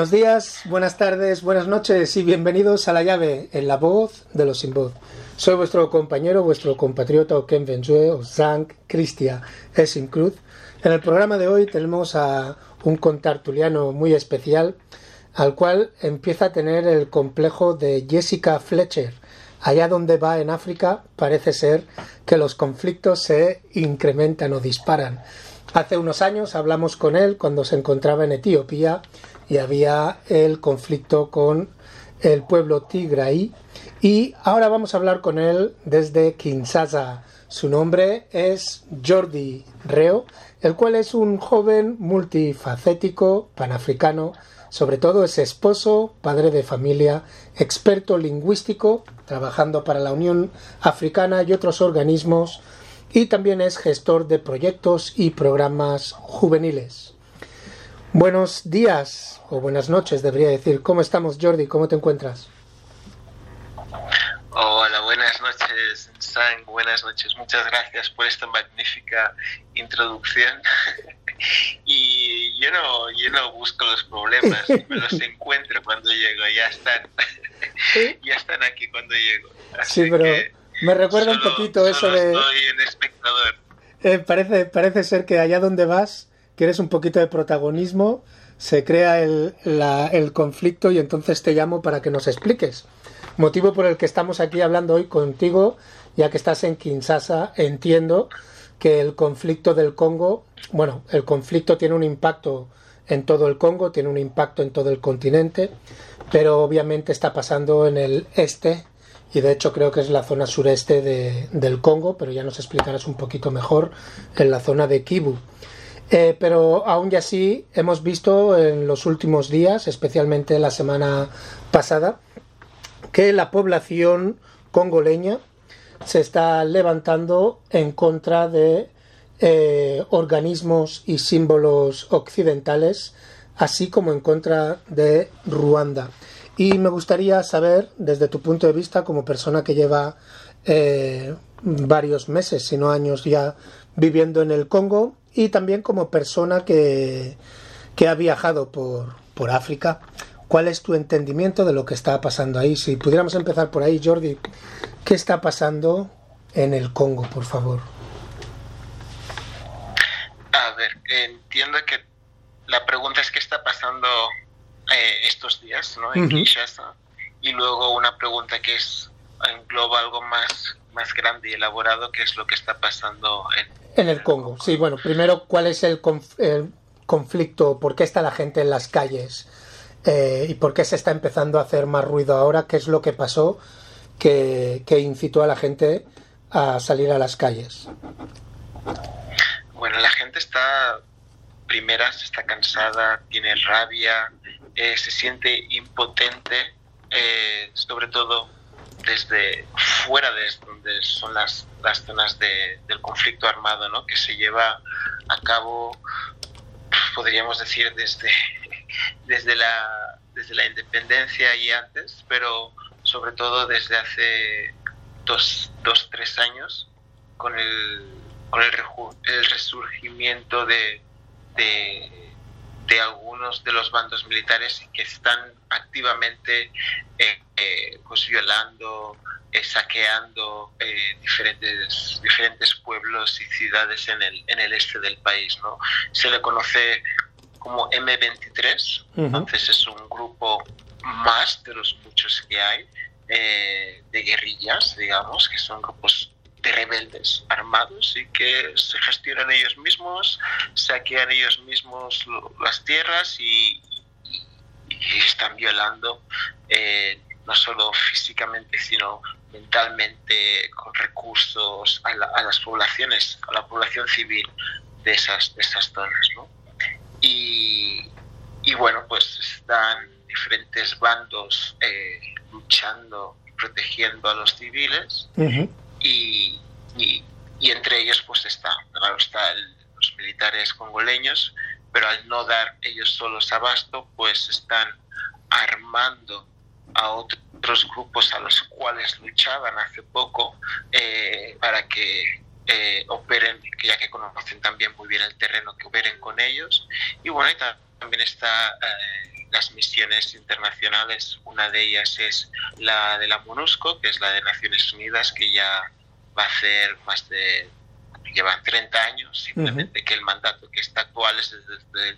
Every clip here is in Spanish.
Buenos días, buenas tardes, buenas noches y bienvenidos a La Llave, en la voz de los sin voz. Soy vuestro compañero, vuestro compatriota Oken Benzue o Zank Cristia Esin Cruz. En el programa de hoy tenemos a un contartuliano muy especial, al cual empieza a tener el complejo de Jessica Fletcher. Allá donde va en África parece ser que los conflictos se incrementan o disparan. Hace unos años hablamos con él cuando se encontraba en Etiopía y había el conflicto con el pueblo Tigray y ahora vamos a hablar con él desde Kinshasa. Su nombre es Jordi Reo, el cual es un joven multifacético panafricano, sobre todo es esposo, padre de familia, experto lingüístico, trabajando para la Unión Africana y otros organismos, y también es gestor de proyectos y programas juveniles. Buenos días o buenas noches, debería decir. ¿Cómo estamos, Jordi? ¿Cómo te encuentras? Hola, buenas noches, Sang. Buenas noches. Muchas gracias por esta magnífica introducción. y yo no, yo no busco los problemas, me los encuentro cuando llego. Ya están, ya están aquí cuando llego. sí, pero me recuerda un poquito eso de. Soy el espectador. Eh, parece, parece ser que allá donde vas quieres un poquito de protagonismo, se crea el, conflicto y entonces te llamo para que nos expliques. Motivo por el que estamos aquí hablando hoy contigo, ya que estás en Kinshasa, entiendo que el conflicto del Congo, bueno, el conflicto tiene un impacto en todo el Congo, tiene un impacto en todo el continente, pero obviamente está pasando en el este y de hecho creo que es la zona sureste de, del Congo, pero ya nos explicarás un poquito mejor en la zona de Kivu. Eh, pero aún y así hemos visto en los últimos días, especialmente la semana pasada, que la población congoleña se está levantando en contra de eh, organismos y símbolos occidentales, así como en contra de Ruanda. Y me gustaría saber, desde tu punto de vista, como persona que lleva eh, varios meses, si no años ya viviendo en el Congo, y también como persona que, que ha viajado por, por África. ¿Cuál es tu entendimiento de lo que está pasando ahí? Si pudiéramos empezar por ahí, Jordi, ¿qué está pasando en el Congo, por favor? A ver, entiendo que la pregunta es qué está pasando eh, estos días ¿no? en Kinshasa y luego una pregunta que es engloba algo más, más grande y elaborado, que es lo que está pasando en, en el Congo, sí, bueno, primero, ¿cuál es el, conflicto? ¿Por qué está la gente en las calles? Eh, ¿Y por qué se está empezando a hacer más ruido ahora? ¿Qué es lo que pasó que, incitó a la gente a salir a las calles? Bueno, la gente está, primera, está cansada, tiene rabia, eh, se siente impotente, eh, sobre todo desde fuera de donde son las, las zonas de, del conflicto armado ¿no? que se lleva a cabo, podríamos decir, desde, desde, la, desde la independencia y antes, pero sobre todo desde hace dos, dos tres años con el, con el, el resurgimiento de, de de algunos de los bandos militares que están activamente eh, eh, pues violando, eh, saqueando diferentes, diferentes pueblos y ciudades en el, en el este del país. ¿no? Se le conoce como M23, entonces es un grupo más de los muchos que hay de guerrillas, digamos, que son grupos de rebeldes armados y que se gestionan ellos mismos, saquean ellos mismos las tierras y, están violando eh, no solo físicamente sino mentalmente con recursos a, las poblaciones, a la población civil de esas, de esas zonas. ¿no? Y, y, bueno, pues están diferentes bandos eh, luchando protegiendo a los civiles y, y, entre ellos pues está, claro, está los militares congoleños, pero al no dar ellos solos abasto, pues están armando a otros grupos a los cuales luchaban hace poco eh, para que eh, operen, ya que conocen también muy bien el terreno, que operen con ellos. Y bueno, también está eh, las misiones internacionales. Una de ellas es la de la MONUSCO, que es la de Naciones Unidas, que ya va a hacer más de llevan 30 años, simplemente que el mandato que está actual es desde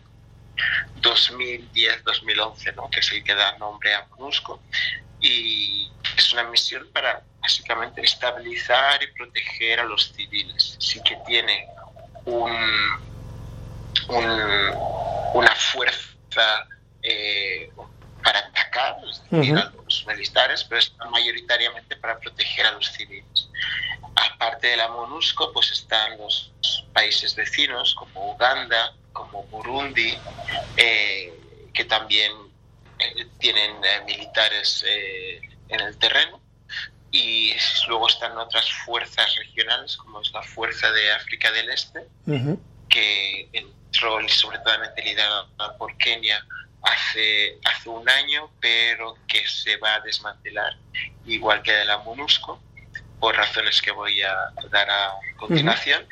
2010-2011, ¿no? que es el que da nombre a MONUSCO, y es una misión para básicamente estabilizar y proteger a los civiles. Sí que tiene un, una fuerza eh, para atacar a los militares, pero es mayoritariamente para proteger a los civiles. Aparte de la MONUSCO, pues están los países vecinos como Uganda, como Burundi, eh, que también eh, tienen militares en el terreno. Y luego están otras fuerzas regionales, como es la Fuerza de África del Este, que entró sobre todo liderada por Kenia hace, hace un año, pero que se va a desmantelar, igual que de la MONUSCO, por razones que voy a dar a continuación.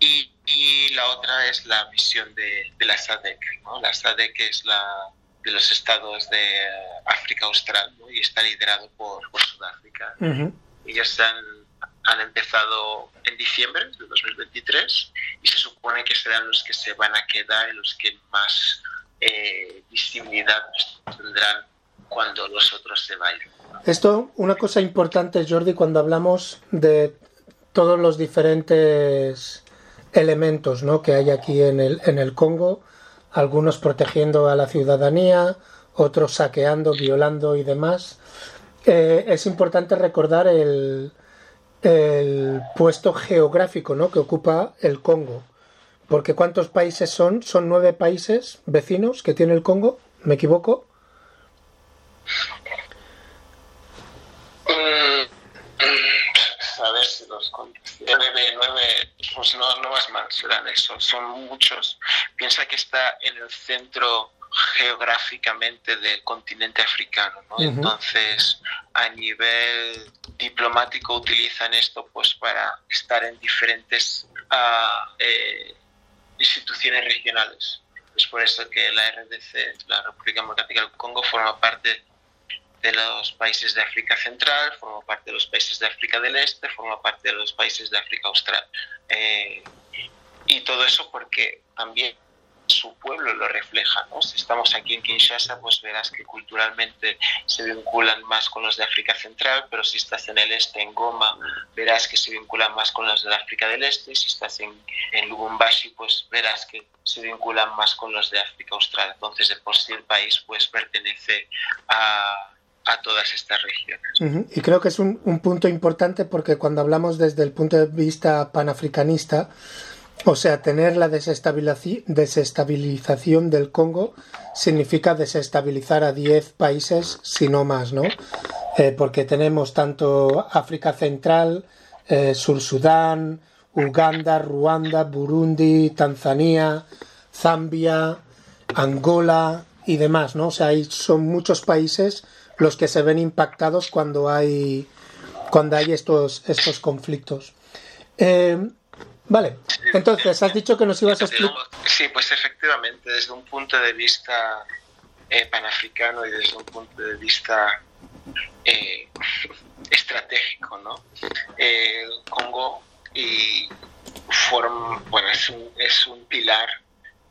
y, y, la otra es la misión de, de la SADEC. ¿no? La SADEC es la de los estados de África Austral y está liderado por, por Sudáfrica. Ellos han, han empezado en diciembre de 2023 y se supone que serán los que se van a quedar y los que más eh, visibilidad tendrán cuando los otros se vayan. Esto, una cosa importante, Jordi, cuando hablamos de todos los diferentes elementos ¿no? que hay aquí en el, en el Congo, algunos protegiendo a la ciudadanía, otros saqueando, violando y demás. Eh, es importante recordar el, el puesto geográfico ¿no? que ocupa el Congo. Porque ¿cuántos países son? Son nueve países vecinos que tiene el Congo, ¿me equivoco? Mm, a ver si los nueve, nueve, pues no, no más mal, serán esos, son muchos. Piensa que está en el centro geográficamente del continente africano, ¿no? Entonces, a nivel diplomático utilizan esto pues para estar en diferentes uh, eh, instituciones regionales. Es por eso que la RDC, la República Democrática del Congo, forma parte de los países de África Central, forma parte de los países de África del Este, forma parte de los países de África Austral. Eh, y todo eso porque también su pueblo lo refleja. ¿no? Si estamos aquí en Kinshasa, pues verás que culturalmente se vinculan más con los de África Central, pero si estás en el este, en Goma, verás que se vinculan más con los de África del Este, y si estás en, en Lubumbashi, pues verás que se vinculan más con los de África Austral. Entonces, de por sí el país pues pertenece a, a todas estas regiones. Y creo que es un, un punto importante porque cuando hablamos desde el punto de vista panafricanista, o sea, tener la desestabilización del Congo significa desestabilizar a 10 países, si no más, ¿no? Eh, porque tenemos tanto África Central, eh, Sur Sudán, Uganda, Ruanda, Burundi, Tanzania, Zambia, Angola y demás, ¿no? O sea, son muchos países los que se ven impactados cuando hay cuando hay estos estos conflictos. Eh, Vale, entonces has dicho que nos ibas a explicar. Sí, pues efectivamente, desde un punto de vista eh, panafricano y desde un punto de vista eh, estratégico, ¿no? Eh, Congo y bueno, es, un, es un pilar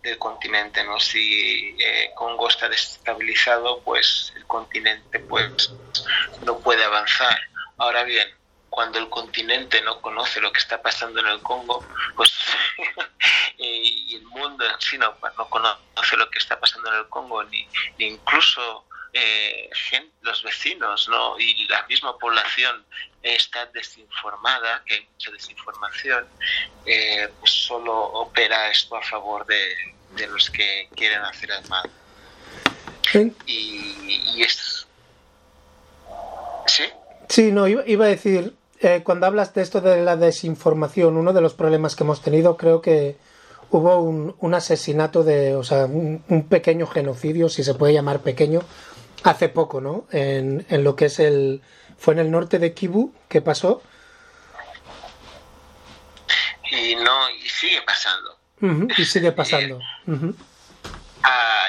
del continente, ¿no? Si Congo está desestabilizado, pues el continente pues no puede avanzar. Ahora bien, cuando el continente no conoce lo que está pasando en el Congo, pues y el mundo en sí no, conoce lo que está pasando en el Congo, ni, incluso eh, los vecinos ¿no? y la misma población está desinformada, que hay mucha desinformación, eh, pues solo opera esto a favor de, los que quieren hacer el mal. Y, y es... ¿Sí? Sí, no, iba a decir, eh, cuando hablas de esto de la desinformación, uno de los problemas que hemos tenido, creo que hubo un, asesinato de, o sea, un, pequeño genocidio, si se puede llamar pequeño, hace poco, ¿no? En, lo que es el, fue en el norte de Kivu, ¿qué pasó? Y no, y sigue pasando. y sigue pasando. a,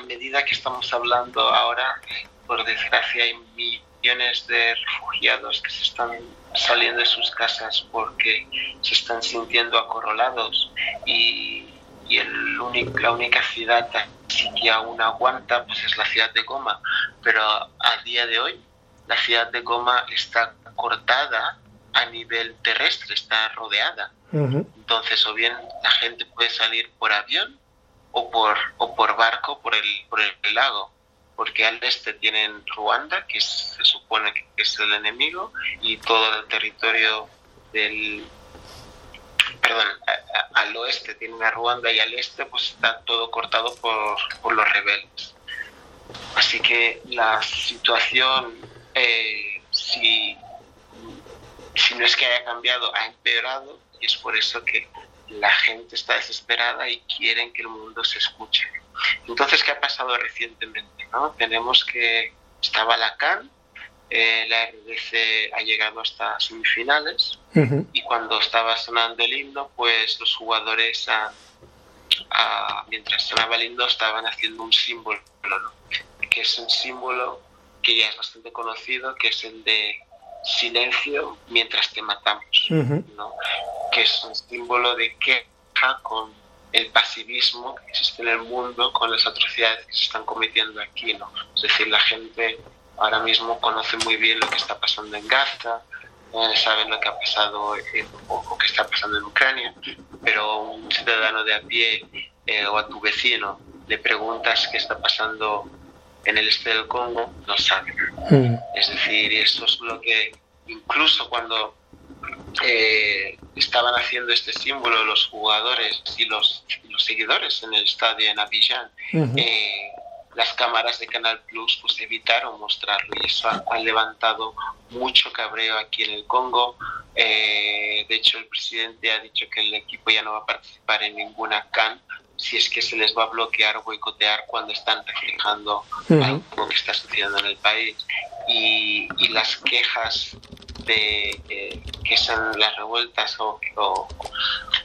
medida medida que estamos hablando ahora, por desgracia hay millones de refugiados que se están saliendo de sus casas porque se están sintiendo acorralados y, y el único, la única ciudad que aún aguanta pues es la ciudad de Goma, pero a día de hoy la ciudad de Goma está cortada a nivel terrestre, está rodeada. Entonces, o bien la gente puede salir por avión o por, o por barco por el, por el lago, porque al este tienen Ruanda, que se supone que es el enemigo, y todo el territorio del, perdón, al oeste tienen a Ruanda y al este pues está todo cortado por, por los rebeldes. Así que la situación, eh, si, si no es que haya cambiado, ha empeorado y es por eso que la gente está desesperada y quieren que el mundo se escuche. Entonces, ¿qué ha pasado recientemente? ¿no? Tenemos que estaba la CAN, eh, la RDC ha llegado hasta semifinales y cuando estaba sonando el himno, pues los jugadores, mientras sonaba el himno, estaban haciendo un símbolo, que es un símbolo que ya es bastante conocido, que es el de silencio mientras te matamos, ¿no? que es un símbolo de queja con el pasivismo que existe en el mundo, con las atrocidades que se están cometiendo aquí. ¿no? Es decir, la gente ahora mismo conoce muy bien lo que está pasando en Gaza, eh, saben lo que ha pasado en, o, que está pasando en Ucrania, pero un ciudadano de a pie eh, o a tu vecino le preguntas qué está pasando en el este del Congo, no sabe. Mm. Es decir, eso es lo que incluso cuando eh, estaban haciendo este símbolo los jugadores y los, los seguidores en el estadio en Abidjan, las cámaras de Canal Plus pues evitaron mostrarlo y eso ha, levantado mucho cabreo aquí en el Congo. Eh, de hecho, el presidente ha dicho que el equipo ya no va a participar en ninguna CAN si es que se les va a bloquear o boicotear cuando están reflejando algo que está sucediendo en el país. Y, y las quejas de eh, que son las revueltas o, o,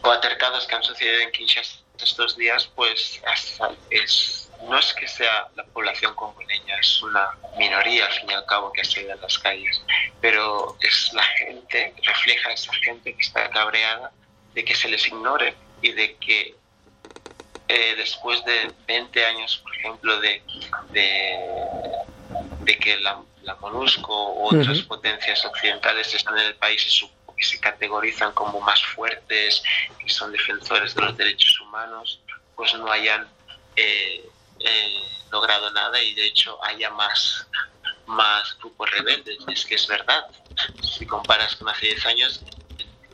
o, altercados que han sucedido en Kinshasa estos días, pues es no es que sea la población congoleña, es una minoría al fin y al cabo que ha salido en las calles, pero es la gente, refleja esa gente que está cabreada de que se les ignore y de que eh, después de 20 años, por ejemplo, de, de, que la, MONUSCO u otras potencias occidentales están en el país y se categorizan como más fuertes, y son defensores de los derechos humanos, pues no hayan eh, eh, logrado nada y de hecho haya más, más grupos rebeldes. Es que es verdad, si comparas con hace 10 años,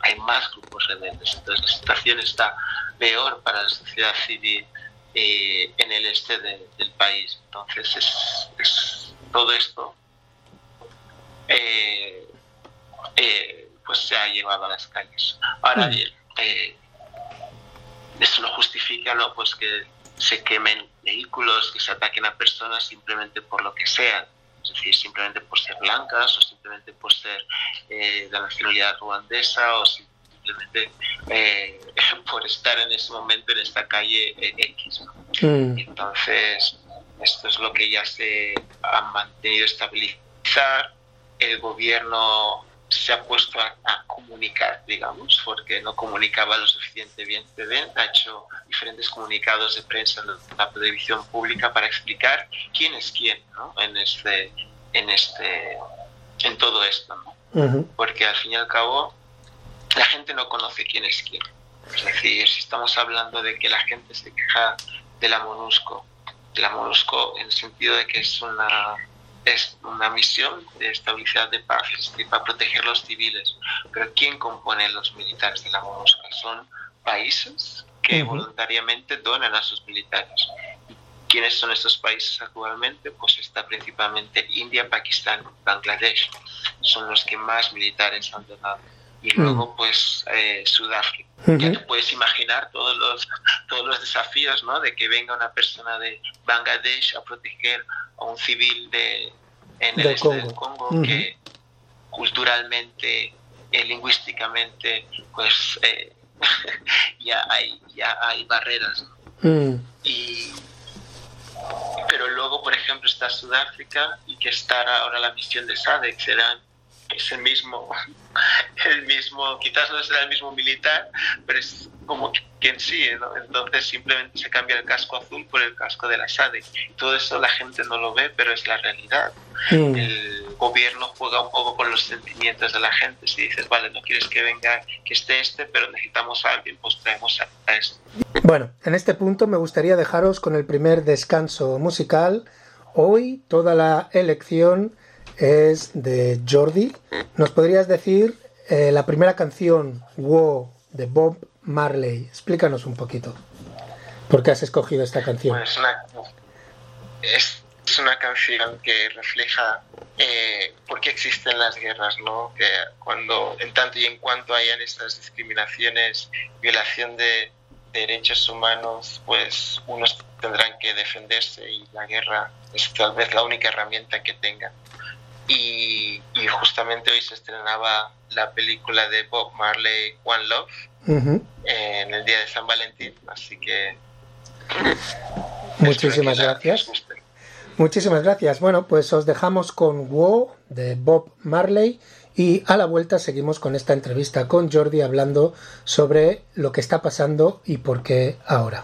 hay más grupos rebeldes. Entonces la situación está peor para la sociedad civil eh, en el este del país. Entonces es, todo esto eh, pues se ha llevado a las calles. Ahora mm. bien, eso no justifica ¿no? pues que se quemen vehículos, que se ataquen a personas simplemente por lo que sean, es decir, simplemente por ser blancas o simplemente por ser eh, de la nacionalidad ruandesa o simplemente eh, por estar en ese momento en esta calle eh, X. Mm. Entonces, esto es lo que ya se ha mantenido estabilizar. El gobierno se ha puesto a, comunicar, digamos, porque no comunicaba lo suficiente bien. ha hecho diferentes comunicados de prensa en la televisión pública para explicar quién es quién ¿no? en este, en este, en todo esto, ¿no? Porque al fin y al cabo la gente no conoce quién es quién. Es decir, si estamos hablando de que la gente se queja de la MONUSCO, de la MONUSCO en el sentido de que es una es una misión de estabilidad de paz para proteger los civiles. Pero ¿quién compone los militares de la MONUSCO? Son países que voluntariamente donan a sus militares. ¿Quiénes son estos países actualmente? Pues está principalmente India, Pakistán, Bangladesh. Son los que más militares han donado. Y luego, pues, eh, Sudáfrica. Ya te puedes imaginar todos los, todos los desafíos, ¿no? De que venga una persona de Bangladesh a proteger a un civil de, en el este del Congo que culturalmente, eh, lingüísticamente, pues eh, ya, hay, ya hay barreras. Mm. Y, pero luego, por ejemplo, está Sudáfrica y que está ahora la misión de SADC, serán ese mismo, el mismo, quizás no será el mismo militar, pero es como quien sí, ¿no? Entonces simplemente se cambia el casco azul por el casco de la SADC. Todo eso la gente no lo ve, pero es la realidad. Mm. El gobierno juega un poco con los sentimientos de la gente. Si dices, vale, no quieres que venga, que esté este, pero necesitamos a alguien, pues traemos a, a este. Bueno, en este punto me gustaría dejaros con el primer descanso musical. Hoy toda la elección es de Jordi. ¿Nos podrías decir eh, la primera canción, Wow, de Bob Marley? Explícanos un poquito. ¿Por qué has escogido esta canción? Pues es, una canción que refleja eh, por qué existen las guerras, ¿no? Que cuando, en tanto y en cuanto hayan estas discriminaciones, violación de derechos humanos, pues unos tendrán que defenderse y la guerra es tal vez la única herramienta que tengan. Y, justamente hoy se estrenaba la película de Bob Marley One Love en el día de San Valentín, así que muchísimas gracias. Muchísimas gracias. Bueno, pues os dejamos con Wow de Bob Marley y a la vuelta seguimos con esta entrevista con Jordi hablando sobre lo que está pasando y por qué ahora.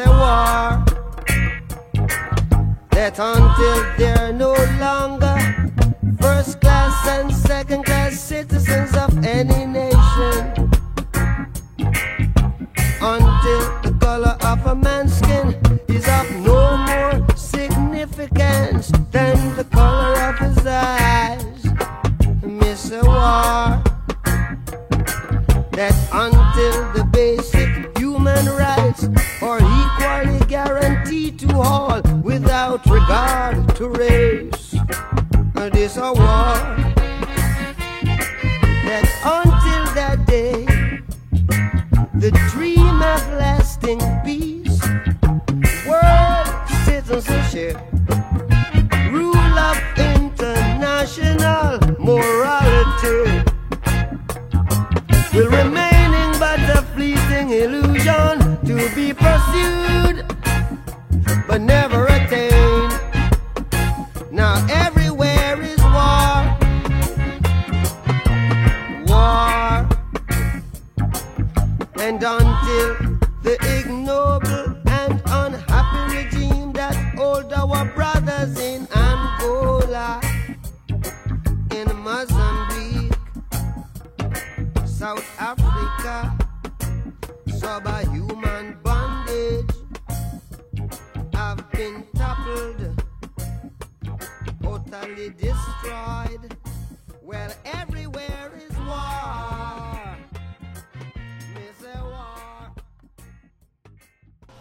a war. That until they're no longer first class and second class citizens of any nation, until the color of a man's skin is of no more significance than the color of his eyes, miss a war that until without regard to race. This a war that until that day, the dream of lasting peace, world citizenship,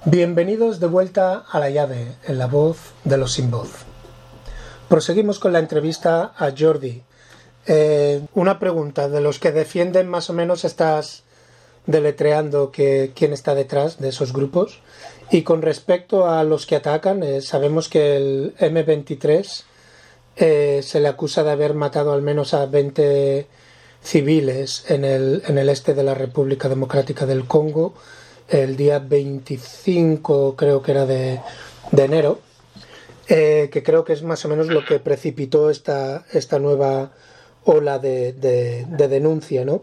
Bienvenidos de vuelta a la llave, en la voz de los sin voz. Proseguimos con la entrevista a Jordi. Eh, una pregunta de los que defienden más o menos estas deletreando que, quién está detrás de esos grupos. Y con respecto a los que atacan, eh, sabemos que el M23 eh, se le acusa de haber matado al menos a 20 civiles en el, en el este de la República Democrática del Congo el día 25 creo que era de, de enero eh, que creo que es más o menos lo que precipitó esta, esta nueva ola de, de, de denuncia ¿no?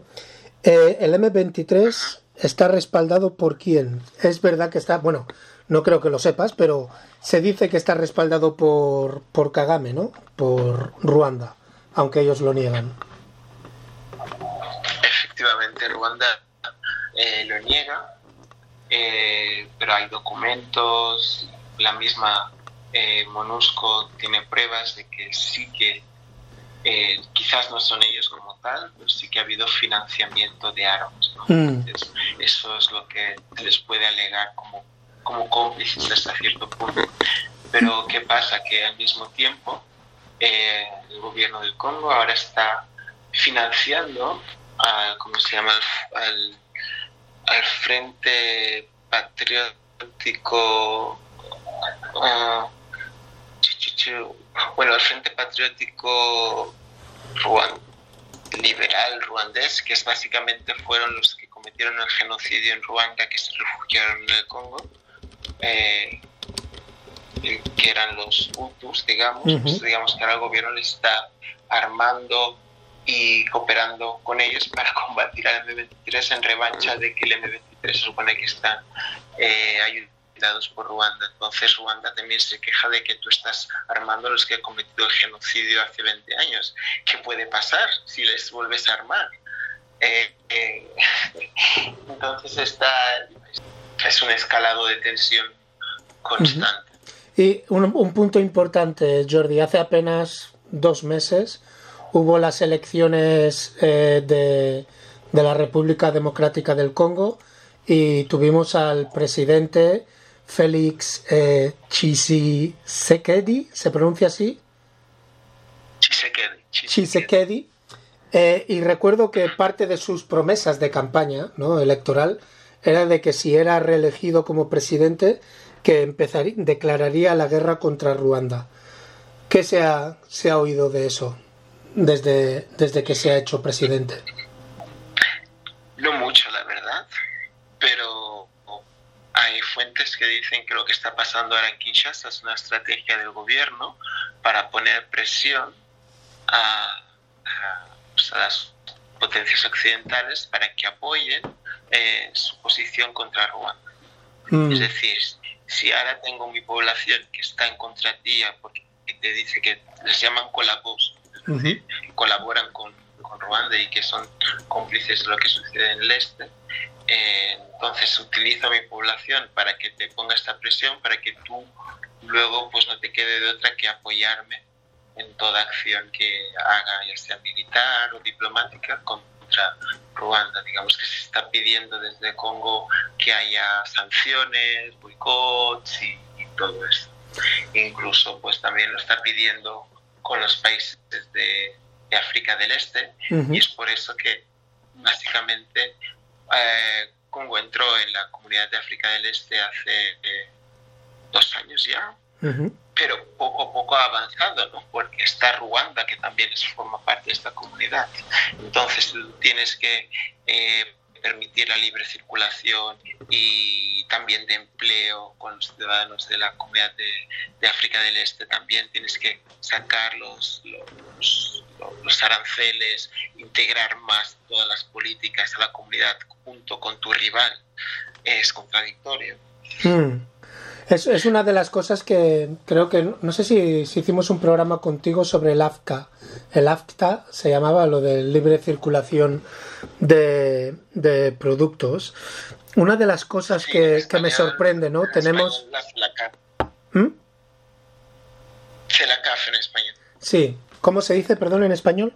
Eh, el M23 está respaldado por quién? Es verdad que está, bueno, no creo que lo sepas, pero se dice que está respaldado por, por Kagame, ¿no? Por Ruanda, aunque ellos lo niegan. Efectivamente, Ruanda eh, lo niega, eh, pero hay documentos, la misma MONUSCO tiene pruebas de que sí que eh, quizás no son ellos como tal, pero sí que ha habido financiamiento de armas. Mm. eso es lo que se les puede alegar como, como cómplices hasta cierto punto. Pero ¿qué pasa? Que al mismo tiempo eh, el gobierno del Congo ahora está financiando, a, ¿cómo se llama? Al, al Frente Patriótico. Uh, bueno, el Frente Patriótico Liberal Ruandés, que es básicamente fueron los que cometieron el genocidio en Ruanda, que se refugiaron en el Congo, eh, que eran los Hutus, digamos, pues digamos que ahora el gobierno le está armando y cooperando con ellos para combatir al M23 en revancha de que el M23 se supone que están eh, ayudando por Ruanda. Entonces Ruanda también se queja de que tú estás armando a los que han cometido el genocidio hace 20 años. ¿Qué puede pasar si les vuelves a armar? Eh, eh, entonces está, es un escalado de tensión constante. Y un, punto importante, Jordi, hace apenas dos meses hubo las elecciones eh, de, de la República Democrática del Congo y tuvimos al presidente Félix eh, Chisekedi, ¿se pronuncia así? Chisekedi. Chisekedi. Eh, y recuerdo que parte de sus promesas de campaña ¿no? electoral era de que si era reelegido como presidente, que empezaría, declararía la guerra contra Ruanda. ¿Qué se ha, se ha oído de eso desde, desde que se ha hecho presidente? No mucho, la verdad, hay fuentes que dicen que lo que está pasando ahora en Kinshasa es una estrategia del gobierno para poner presión a, pues, las potencias occidentales para que apoyen eh, su posición contra Ruanda. Mm. Es decir, si ahora tengo mi población que está en contra ti porque te dice que les llaman colabos, colaboran con, con Ruanda y que son cómplices de lo que sucede en el este, eh, entonces utilizo a mi población para que te ponga esta presión, para que tú luego pues no te quede de otra que apoyarme en toda acción que haga, ya sea militar o diplomática, contra Ruanda. Digamos que se está pidiendo desde Congo que haya sanciones, boicots y, todo eso. Incluso pues también lo está pidiendo con los países de, África del Este y es por eso que básicamente eh, Congo entró en la comunidad de África del Este hace eh, dos años ya, pero poco a poco ha avanzado, ¿no? porque está Ruanda, que también forma parte de esta comunidad. Entonces tienes que eh, permitir la libre circulación y también de empleo con los ciudadanos de la comunidad de, África del Este. También tienes que sacar los, los, aranceles, integrar más todas las políticas a la comunidad junto con tu rival. Es contradictorio. Hmm. Es, es, una de las cosas que creo que, no sé si, si, hicimos un programa contigo sobre el AFCA. El AFTA se llamaba lo de libre circulación de, de productos. Una de las cosas que, que, me sorprende, ¿no? Tenemos... ¿Mm? CELACAF en español. Sí. ¿Cómo se dice, perdón, en español?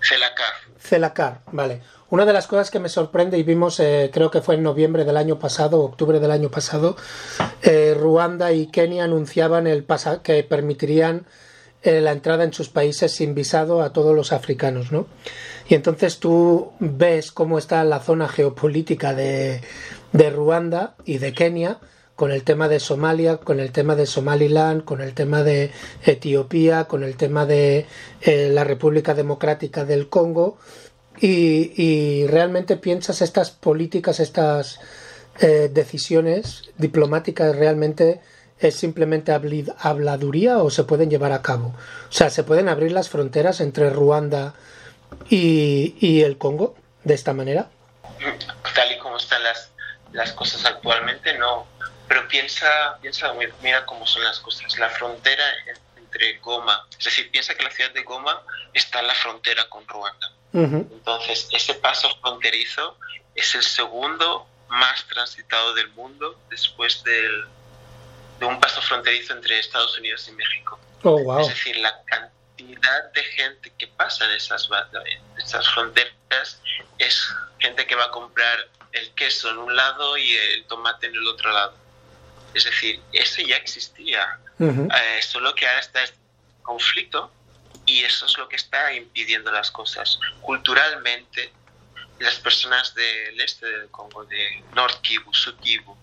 CELACAF. CELACAR, vale. Una de las cosas que me sorprende y vimos, eh, creo que fue en noviembre del año pasado, octubre del año pasado, eh, Ruanda y Kenia anunciaban el que permitirían eh, la entrada en sus países sin visado a todos los africanos, ¿no? Y entonces tú ves cómo está la zona geopolítica de, de Ruanda y de Kenia con el tema de Somalia, con el tema de Somaliland, con el tema de Etiopía, con el tema de la República Democrática del Congo, y, realmente piensas estas políticas, estas eh, decisiones diplomáticas realmente es simplemente habladuría o se pueden llevar a cabo. O sea, se pueden abrir las fronteras entre Ruanda y, el Congo de esta manera. Tal y como están las, las cosas actualmente, no. Pero piensa, piensa, mira cómo son las cosas. La frontera entre Goma, es decir, piensa que la ciudad de Goma está en la frontera con Ruanda. Entonces, ese paso fronterizo es el segundo más transitado del mundo después del, de un paso fronterizo entre Estados Unidos y México. Oh, es decir, la, cantidad de gente que pasa en esas, esas fronteras es gente que va a comprar el queso en un lado y el tomate en el otro lado. Es decir, eso ya existía, eh, solo que ahora está este conflicto y eso es lo que está impidiendo las cosas. Culturalmente, las personas del este del Congo, de North Kivu, Sud Kivu,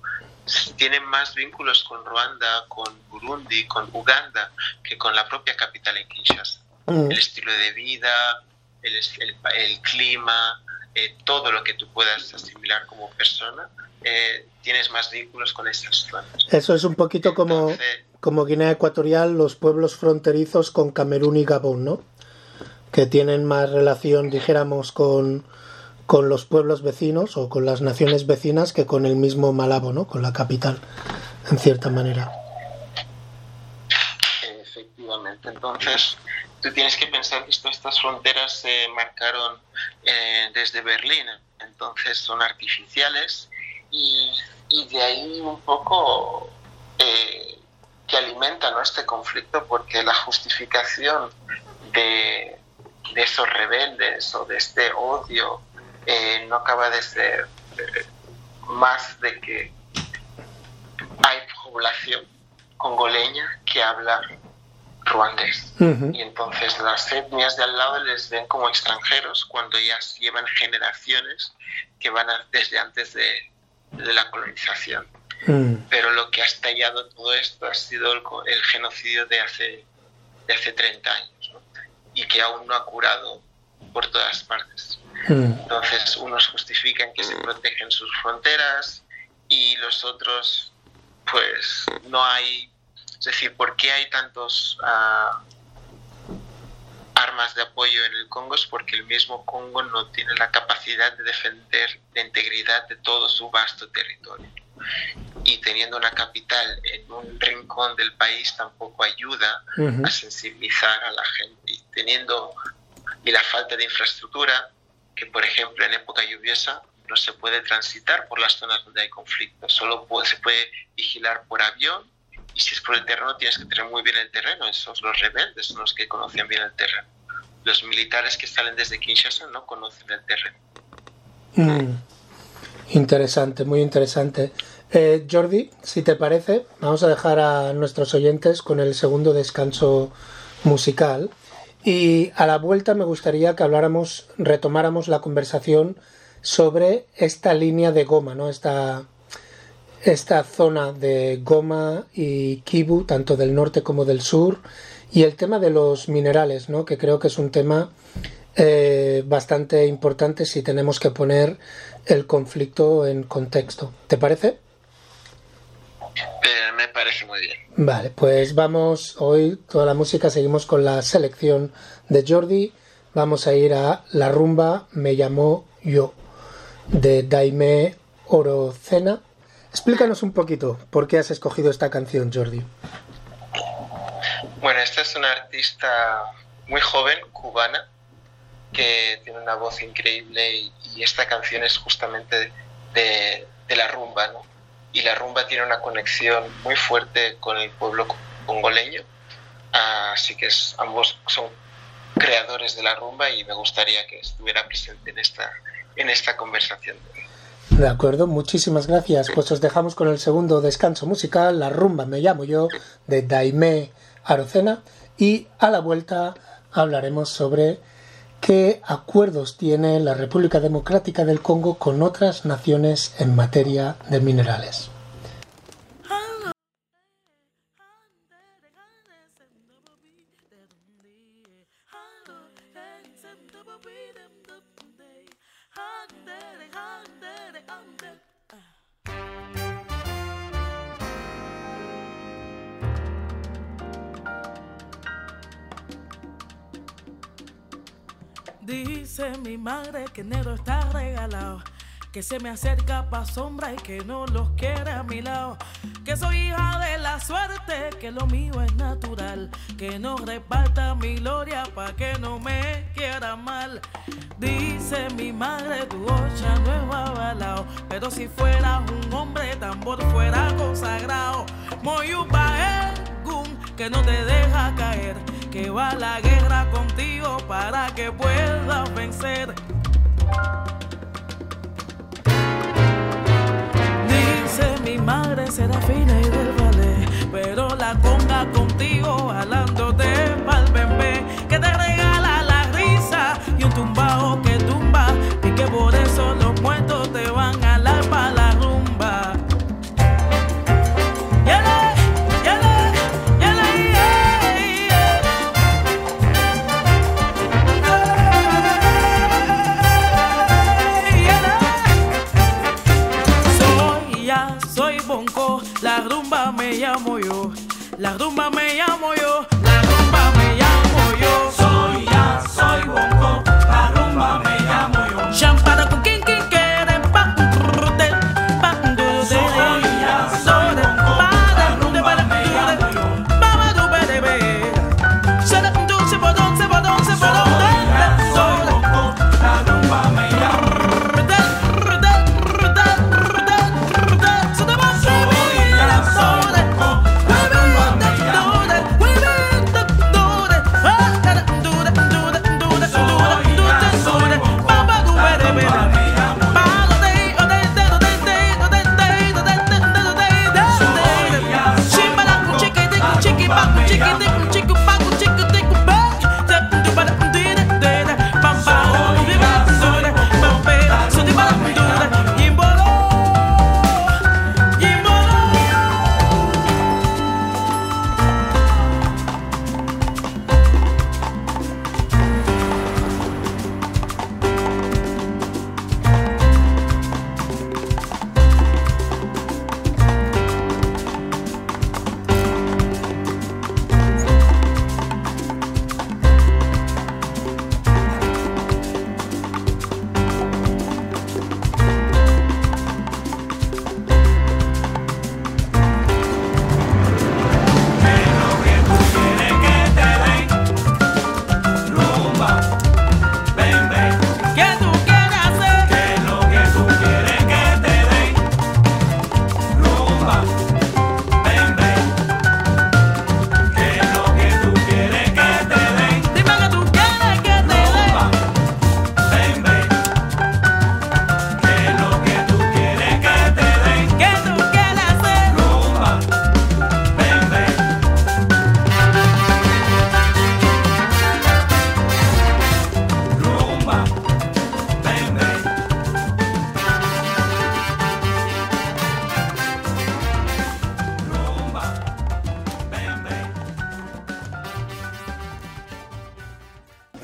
tienen más vínculos con Ruanda, con Burundi, con Uganda, que con la propia capital en Kinshasa. Mm. El estilo de vida, el, el, clima, eh, todo lo que tú puedas asimilar como persona, eh, tienes más vínculos con esas zonas. Eso es un poquito como, como Guinea Ecuatorial, los pueblos fronterizos con Camerún y Gabón, ¿no? Que tienen más relación, dijéramos, con, con los pueblos vecinos o con las naciones vecinas que con el mismo Malabo, ¿no? Con la capital, en cierta manera. Efectivamente. Entonces, tú tienes que pensar que estas fronteras se marcaron eh, desde Berlín, entonces son artificiales y, de ahí un poco eh, que alimenta ¿no? este conflicto porque la justificación de, esos rebeldes o de este odio eh, no acaba de ser más de que hay población congoleña que habla ruandés. Y entonces las etnias de al lado les ven como extranjeros cuando ya llevan generaciones que van desde antes de, la colonización. Mm. Pero lo que ha estallado todo esto ha sido el, genocidio de hace, de hace 30 años y que aún no ha curado por todas partes. Mm. Entonces, unos justifican que se protegen sus fronteras y los otros, pues, no hay. Es decir, ¿por qué hay tantos ah, armas de apoyo en el Congo? Es porque el mismo Congo no tiene la capacidad de defender la integridad de todo su vasto territorio. Y teniendo una capital en un rincón del país tampoco ayuda a sensibilizar a la gente. Y teniendo y la falta de infraestructura, que por ejemplo en época lluviosa no se puede transitar por las zonas donde hay conflicto, solo se puede vigilar por avión y si es por el terreno tienes que tener muy bien el terreno, esos los rebeldes son los que conocen bien el terreno. Los militares que salen desde Kinshasa no conocen el terreno. Mm. Interesante, muy interesante. Eh, Jordi, si te parece, vamos a dejar a nuestros oyentes con el segundo descanso musical y a la vuelta me gustaría que habláramos, retomáramos la conversación sobre esta línea de Goma, ¿no? Esta, esta zona de Goma y Kibu, tanto del norte como del sur, y el tema de los minerales, ¿no? Que creo que es un tema eh, bastante importante si tenemos que poner el conflicto en contexto. ¿Te parece? Eh, me parece muy bien. Vale, pues vamos hoy, toda la música, seguimos con la selección de Jordi. Vamos a ir a La rumba me llamó yo, de Daime Orocena. Explícanos un poquito por qué has escogido esta canción, Jordi. Bueno, esta es una artista muy joven, cubana, que tiene una voz increíble y, esta canción es justamente de, la rumba, ¿no? y la rumba tiene una conexión muy fuerte con el pueblo congoleño, así que ambos son creadores de la rumba y me gustaría que estuviera presente en esta, en esta conversación. De acuerdo, muchísimas gracias. Pues os dejamos con el segundo descanso musical, La rumba me llamo yo, de Daime Arocena, y a la vuelta hablaremos sobre qué acuerdos tiene la República Democrática del Congo con otras naciones en materia de minerales. Dice mi madre que enero está regalado. Que se me acerca pa' sombra y que no los quiere a mi lado. Que soy hija de la suerte, que lo mío es natural. Que no reparta mi gloria pa' que no me quiera mal. Dice mi madre, tu ocha no es. Pero si fueras un hombre, tambor fuera consagrado. Moyupa gun, que no te deja caer que va a la guerra contigo para que puedas vencer. Dice mi madre será fina y del ballet, pero la conga contigo jalándote pa'l bebé que te regala la risa y un tumbao que tumba y que por eso los muertos te van a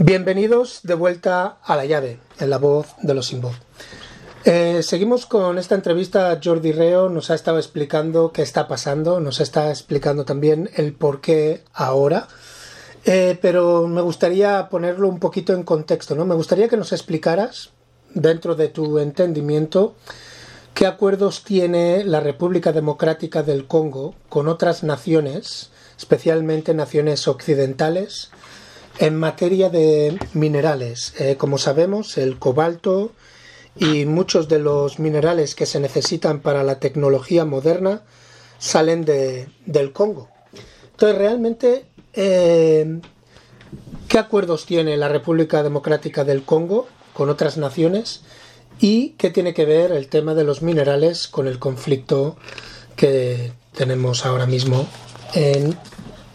Bienvenidos de vuelta a la llave, en la voz de los sin voz. Eh, seguimos con esta entrevista. Jordi Reo nos ha estado explicando qué está pasando, nos está explicando también el por qué ahora. Eh, pero me gustaría ponerlo un poquito en contexto, ¿no? Me gustaría que nos explicaras, dentro de tu entendimiento, qué acuerdos tiene la República Democrática del Congo con otras naciones, especialmente naciones occidentales, en materia de minerales. Eh, como sabemos, el cobalto y muchos de los minerales que se necesitan para la tecnología moderna salen de, del Congo. Entonces, realmente, eh, ¿qué acuerdos tiene la República Democrática del Congo con otras naciones? ¿Y qué tiene que ver el tema de los minerales con el conflicto que tenemos ahora mismo en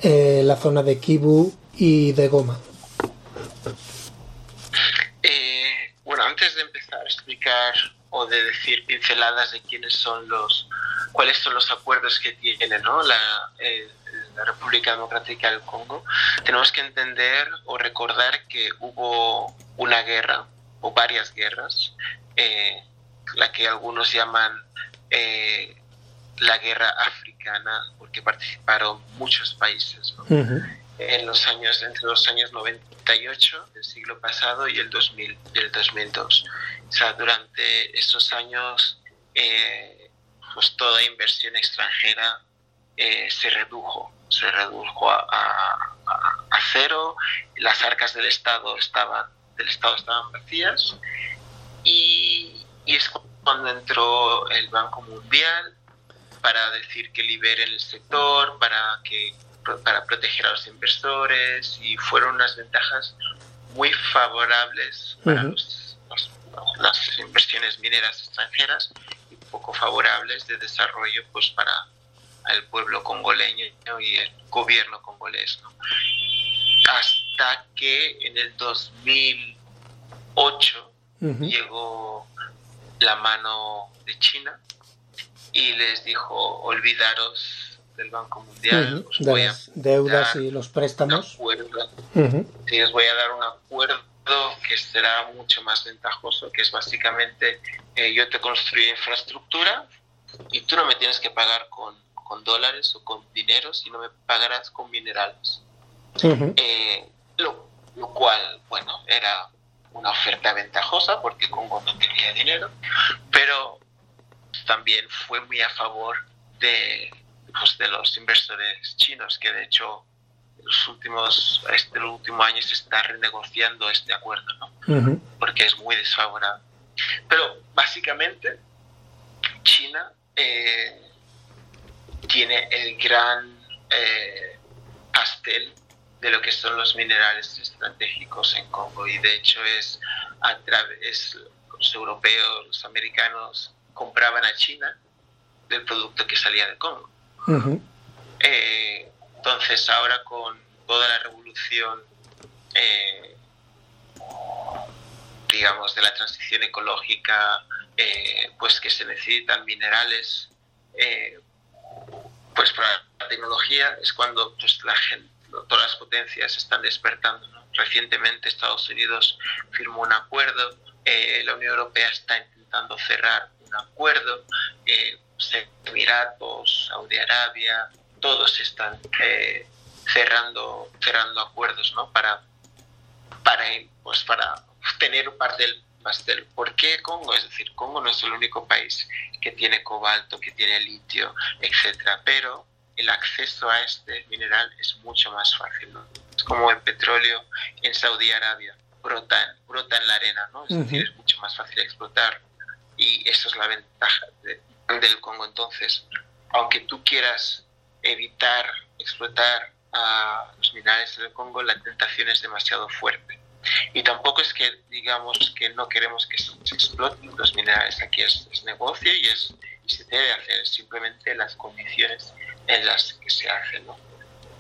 eh, la zona de Kivu y de Goma? Eh, bueno, antes de empezar a explicar o de decir pinceladas de quiénes son los, cuáles son los acuerdos que tiene ¿no? la, eh, la República Democrática del Congo, tenemos que entender o recordar que hubo una guerra o varias guerras, eh, la que algunos llaman eh, la guerra africana, porque participaron muchos países. ¿no? En los años entre los años 98 del siglo pasado y el 2000 y el 2002 o sea durante esos años eh, pues toda inversión extranjera eh, se redujo se redujo a, a- cero. Las arcas del estado estaban del estado estaban vacías. Y, y es cuando entró el Banco Mundial para decir que liberen el sector, para que para proteger a los inversores y fueron unas ventajas muy favorables para Ujú. los- los- las inversiones mineras extranjeras y poco favorables de desarrollo pues para el pueblo congoleño y el gobierno congolés. ¿no? Hasta que en el 2008 Ujú. llegó la mano de China y les dijo olvidaros del Banco Mundial, os De voy a las deudas y los préstamos. sí, os voy a dar un acuerdo que será mucho más ventajoso, que es básicamente eh, yo te construyo infraestructura y tú no me tienes que pagar con, con dólares o con dinero, sino me pagarás con minerales. Eh, lo, lo cual, bueno, era una oferta ventajosa porque Congo no tenía dinero, pero también fue muy a favor de, pues, de los inversores chinos, que de hecho los últimos, este último año se está renegociando este acuerdo, ¿no? Porque es muy desfavorable. Pero básicamente China eh, tiene el gran eh, pastel de lo que son los minerales estratégicos en Congo y de hecho es a través los europeos, los americanos compraban a China del producto que salía de Congo. Eh, entonces ahora con toda la revolución, eh, digamos, de la transición ecológica, eh, pues que se necesitan minerales, eh, pues para la tecnología es cuando pues, la gente, todas las potencias están despertando. Recientemente Estados Unidos firmó un acuerdo, la Unión Europea está intentando cerrar un acuerdo, eh, Emiratos, Saudi Arabia, todos están eh, cerrando cerrando acuerdos ¿no? para para pues para tener parte del pastel ¿por qué Congo? es decir Congo no es el único país que tiene cobalto que tiene litio etcétera pero el acceso a este mineral es mucho más fácil ¿no? es como el petróleo en Saudi Arabia brota, brota en la arena ¿no? es decir es mucho más fácil explotar y eso es la ventaja de- del Congo entonces aunque tú quieras evitar explotar a los minerales del Congo, la tentación es demasiado fuerte. Y tampoco es que digamos que no queremos que se exploten los minerales, aquí es, es negocio y, es, se debe hacer, simplemente las condiciones en las que se hacen. ¿no?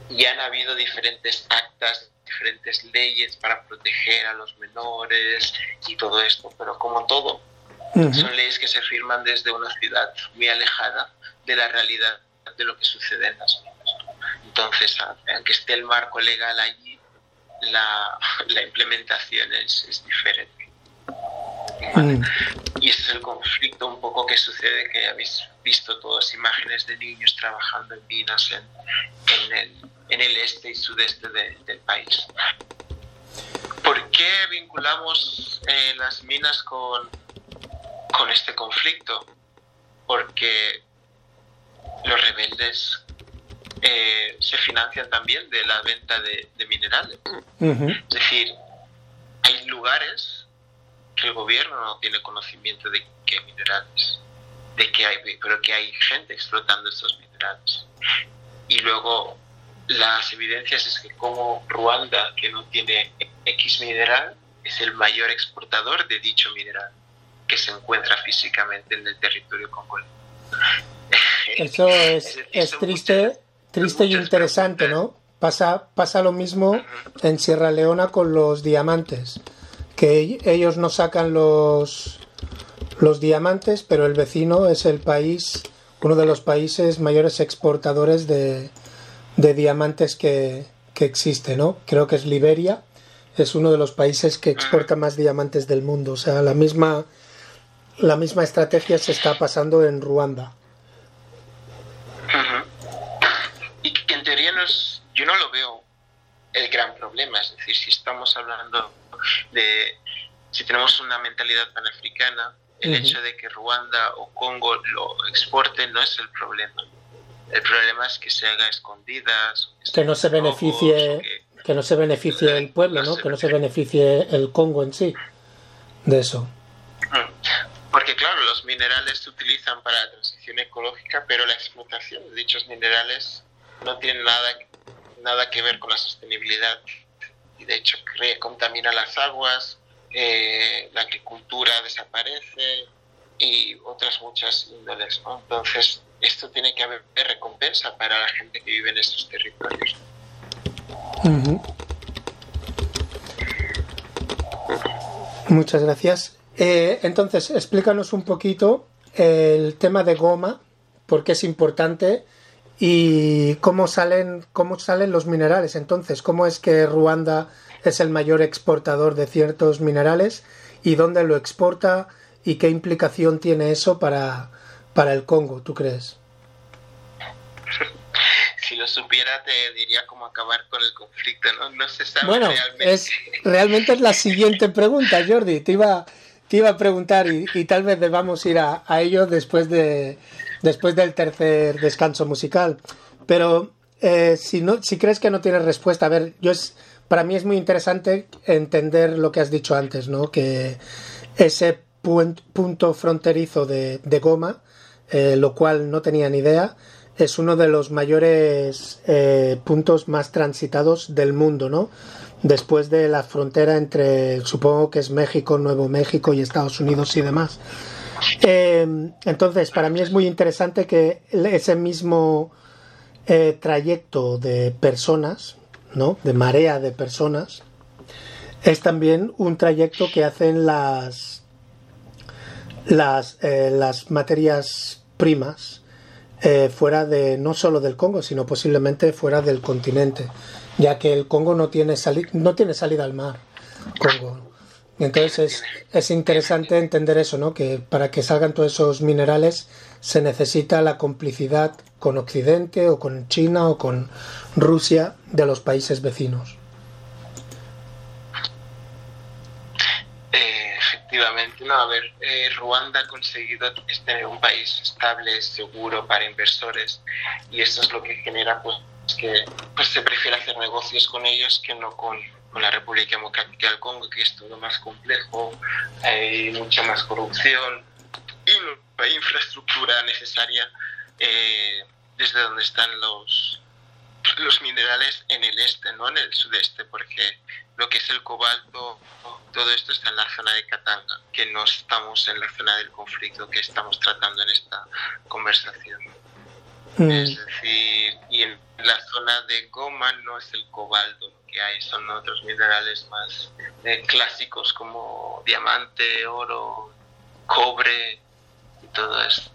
Y han habido diferentes actas, diferentes leyes para proteger a los menores y todo esto, pero como todo, Son leyes que se firman desde una ciudad muy alejada de la realidad de lo que sucede en las minas. ¿no? Entonces, aunque esté el marco legal allí, la, la implementación es, es diferente. ¿vale? Y ese es el conflicto un poco que sucede, que habéis visto todas imágenes de niños trabajando en minas en, en, el, en el este y sudeste de- del país. ¿Por qué vinculamos eh, las minas con, con este conflicto? Porque los rebeldes eh, se financian también de la venta de, de minerales. Es decir, hay lugares que el gobierno no tiene conocimiento de qué minerales, de que hay, pero que hay gente explotando estos minerales. Y luego las evidencias es que como Ruanda, que no tiene X mineral, es el mayor exportador de dicho mineral que se encuentra físicamente en el territorio congolés. Eso es, decir, es triste, muchas- triste y interesante, ¿no? Pasa, pasa lo mismo en Sierra Leona con los diamantes, que ellos no sacan los, los diamantes, pero el vecino es el país, uno de los países mayores exportadores de, de diamantes que, que existe, ¿no? Creo que es Liberia, es uno de los países que exporta más diamantes del mundo, o sea, la misma, la misma estrategia se está pasando en Ruanda. Y que en teoría no es, yo no lo veo el gran problema, es decir, si estamos hablando de, si tenemos una mentalidad panafricana, el hecho de que Ruanda o Congo lo exporten no es el problema. El problema es que se haga escondidas, que no se beneficie que no se beneficie el pueblo, ¿no? Que no se beneficie el Congo en sí de eso. Porque claro, los minerales se utilizan para la transición ecológica, pero la explotación de dichos minerales no tiene nada, nada que ver con la sostenibilidad y de hecho crea- contamina las aguas, eh, la agricultura desaparece y otras muchas índoles. ¿no? Entonces, esto tiene que haber recompensa para la gente que vive en estos territorios. Muchas gracias. Eh, entonces, explícanos un poquito el tema de goma, por qué es importante y cómo salen, cómo salen los minerales. Entonces, cómo es que Ruanda es el mayor exportador de ciertos minerales y dónde lo exporta y qué implicación tiene eso para, para el Congo, ¿tú crees? Si lo supiera, te diría cómo acabar con el conflicto, ¿no? No se sabe Bueno, realmente. es, realmente es la siguiente pregunta, Jordi. Te iba, te iba a preguntar y, tal vez debamos ir a, a ello después, de, después del tercer descanso musical. Pero eh, si, no, si crees que no tienes respuesta, a ver, yo es, para mí es muy interesante entender lo que has dicho antes, ¿no? Que ese punto fronterizo de, de Goma, eh, lo cual no tenía ni idea, es uno de los mayores eh, puntos más transitados del mundo, ¿no? Después de la frontera entre, supongo que es México, Nuevo México y Estados Unidos y demás. Eh, entonces, para mí es muy interesante que ese mismo eh, trayecto de personas, ¿no? De marea de personas, es también un trayecto que hacen las las, eh, materias primas fuera de no solo del Congo, sino posiblemente fuera del continente, ya que el Congo no tiene, sali- no tiene salida al mar. Congo. Entonces es, es interesante entender eso, ¿no? Que para que salgan todos esos minerales se necesita la complicidad con Occidente o con China o con Rusia de los países vecinos. Eh, efectivamente, no, a ver, eh, Ruanda ha conseguido tener un país estable, seguro para inversores y eso es lo que genera pues que pues, se prefiere hacer negocios con ellos que no con, con la República Democrática del Congo, que es todo más complejo, hay mucha más corrupción y no hay infraestructura necesaria eh, desde donde están los, los minerales en el este, no en el sudeste, porque lo que es el cobalto, todo esto está en la zona de Katanga, que no estamos en la zona del conflicto que estamos tratando en esta conversación. Mm, Es decir, y en la zona de Goma no es el cobalto que hay, son otros minerales más eh, clásicos como diamante, oro, cobre y todo eso.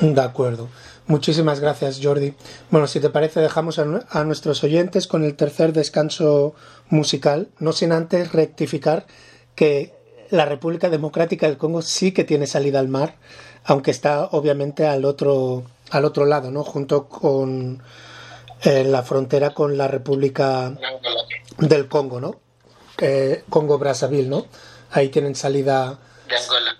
De acuerdo. Muchísimas gracias, Jordi. Bueno, si te parece, dejamos a, a nuestros oyentes con el tercer descanso musical, no sin antes rectificar que la República Democrática del Congo sí que tiene salida al mar, aunque está obviamente al otro, al otro lado, ¿no? Junto con eh, la frontera con la República del Congo, ¿no? Eh, Congo-Brazzaville, ¿no? Ahí tienen salida De Angola.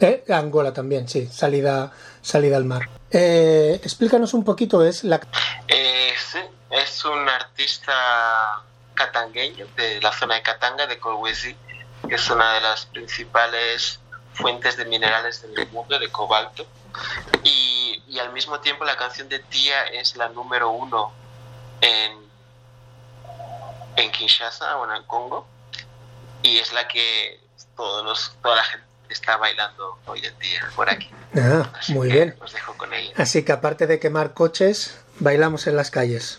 eh, Angola también, sí, salida, salida al mar. Eh, explícanos un poquito, es la... Eh, sí, es un artista catangueño de la zona de Katanga, de Kolwezi, que es una de las principales fuentes de minerales del mundo, de cobalto. Y, y al mismo tiempo la canción de Tía es la número uno en, en Kinshasa o en el Congo. Y es la que todos los, toda la gente está bailando hoy en día por aquí. Ah, Así muy bien. Os dejo con ella. Así que aparte de quemar coches, bailamos en las calles.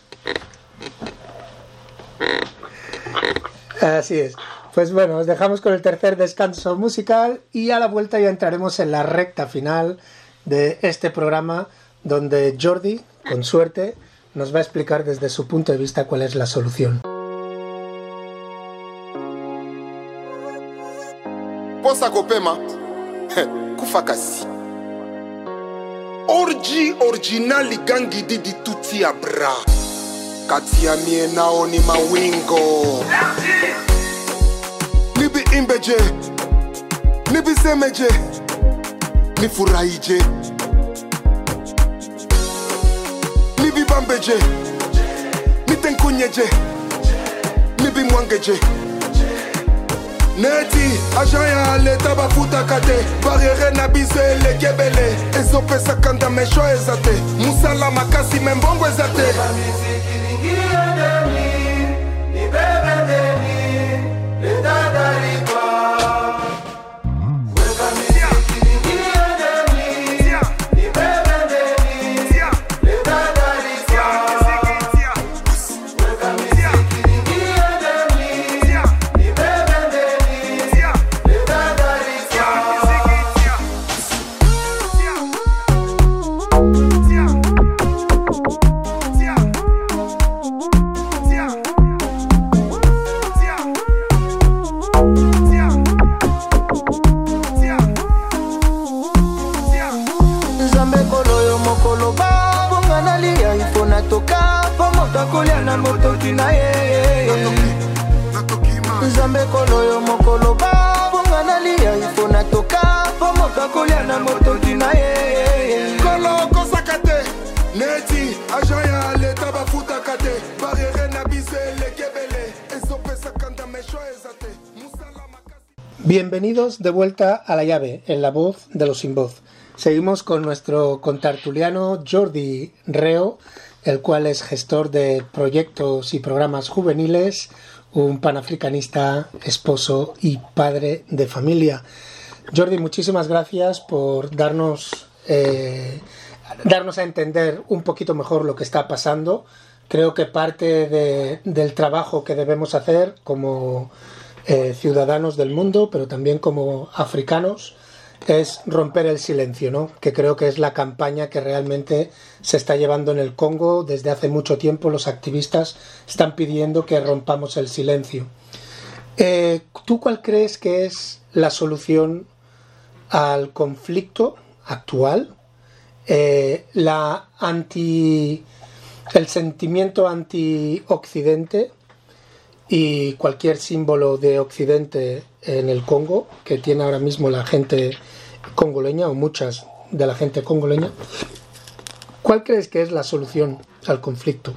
Así es. Pues bueno, os dejamos con el tercer descanso musical y a la vuelta ya entraremos en la recta final de este programa donde Jordi, con suerte, nos va a explicar desde su punto de vista cuál es la solución. orji originali gangidi di tuti ya bra kati ya mie nao ni mawingo. Nibi imbeje. Nibi semeje nifurahije nibi bambeje nitenkunyeje nibi mwangeje neti agent ya leta bafutaka te barriere na biso eleki ebele ezopesaka ndamesho eza te mosala makasi me mbongo eza te De vuelta a la llave, en la voz de los sin voz. Seguimos con nuestro contartuliano Jordi Reo, el cual es gestor de proyectos y programas juveniles, un panafricanista, esposo y padre de familia. Jordi, muchísimas gracias por darnos, eh, darnos a entender un poquito mejor lo que está pasando. Creo que parte de- del trabajo que debemos hacer como eh, ciudadanos del mundo, pero también como africanos, es romper el silencio, ¿no? Que creo que es la campaña que realmente se está llevando en el Congo desde hace mucho tiempo. Los activistas están pidiendo que rompamos el silencio. Eh, ¿Tú cuál crees que es la solución al conflicto actual? Eh, la anti el sentimiento anti-occidente y cualquier símbolo de Occidente en el Congo que tiene ahora mismo la gente congoleña o muchas de la gente congoleña. ¿Cuál crees que es la solución al conflicto?